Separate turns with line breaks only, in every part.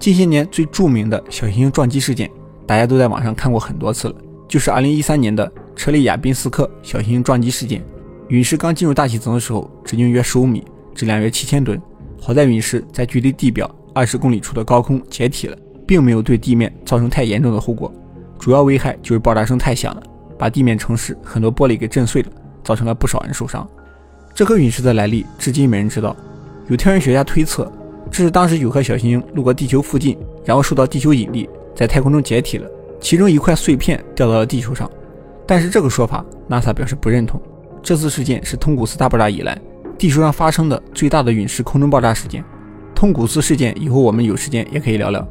近些年最著名的小行星撞击事件，大家都在网上看过很多次了，就是2013年的车里亚宾斯克小行星撞击事件。陨石刚进入大气层的时候，直径约15米，质量约7000吨。好在陨石在距离地表20公里处的高空解体了，并没有对地面造成太严重的后果。主要危害就是爆炸声太响了，把地面城市很多玻璃给震碎了，造成了不少人受伤。这颗陨石的来历至今没人知道，有天文学家推测。这是当时有颗小行星路过地球附近，然后受到地球引力，在太空中解体了，其中一块碎片掉到了地球上。但是这个说法，NASA 表示不认同。这次事件是通古斯大爆炸以来地球上发生的最大的陨石空中爆炸事件。通古斯事件以后我们有时间也可以聊聊。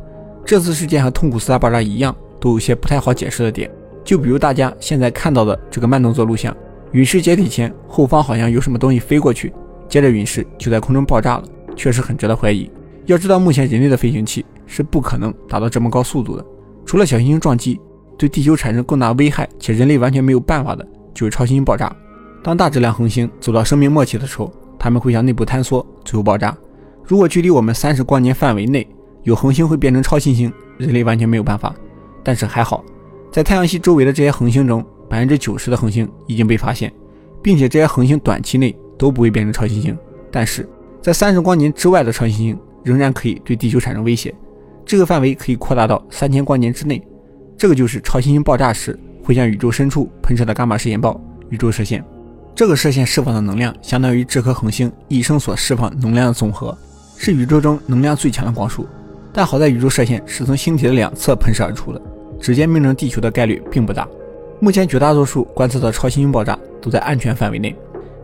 这次事件和通古斯大爆炸一样，都有些不太好解释的点。就比如大家现在看到的这个慢动作录像，陨石解体前后方好像有什么东西飞过去，接着陨石就在空中爆炸了。确实很值得怀疑。要知道，目前人类的飞行器是不可能达到这么高速度的。除了小行星撞击对地球产生更大危害且人类完全没有办法的，就是超新星爆炸。当大质量恒星走到生命末期的时候，它们会向内部坍缩，最后爆炸。如果距离我们三十光年范围内有恒星会变成超新星，人类完全没有办法。但是还好，在太阳系周围的这些恒星中，百分之九十的恒星已经被发现，并且这些恒星短期内都不会变成超新星。但是，在三十光年之外的超新星仍然可以对地球产生威胁，这个范围可以扩大到三千光年之内。这个就是超新星爆炸时会向宇宙深处喷射的伽马射线暴——宇宙射线。这个射线释放的能量相当于这颗恒星一生所释放能量的总和，是宇宙中能量最强的光束。但好在宇宙射线是从星体的两侧喷射而出的，直接命中地球的概率并不大。目前绝大多数观测到超新星爆炸都在安全范围内。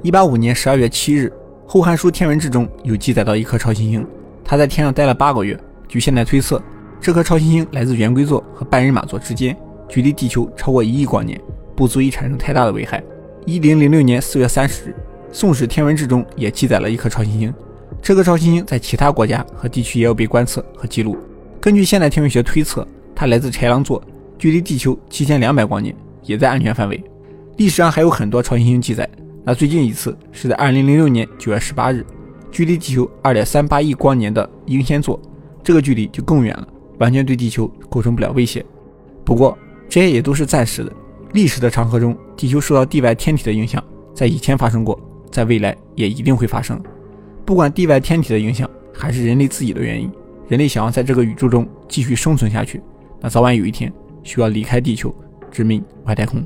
一八五年十二月七日。《后汉书·天文志》中有记载到一颗超新星，他在天上待了八个月。据现在推测，这颗超新星来自圆规座和半人马座之间，距离地球超过一亿光年，不足以产生太大的危害。一零零六年四月三十日，《宋史·天文志》中也记载了一颗超新星，这颗超新星在其他国家和地区也有被观测和记录。根据现代天文学推测，它来自豺狼座，距离地球七千两百光年，也在安全范围。历史上还有很多超新星记载。那最近一次是在二零零六年九月十八日，距离地球二点三八亿光年的英仙座，这个距离就更远了，完全对地球构成不了威胁。不过这些也都是暂时的。历史的长河中，地球受到地外天体的影响，在以前发生过，在未来也一定会发生。不管地外天体的影响，还是人类自己的原因，人类想要在这个宇宙中继续生存下去，那早晚有一天需要离开地球，殖民外太空。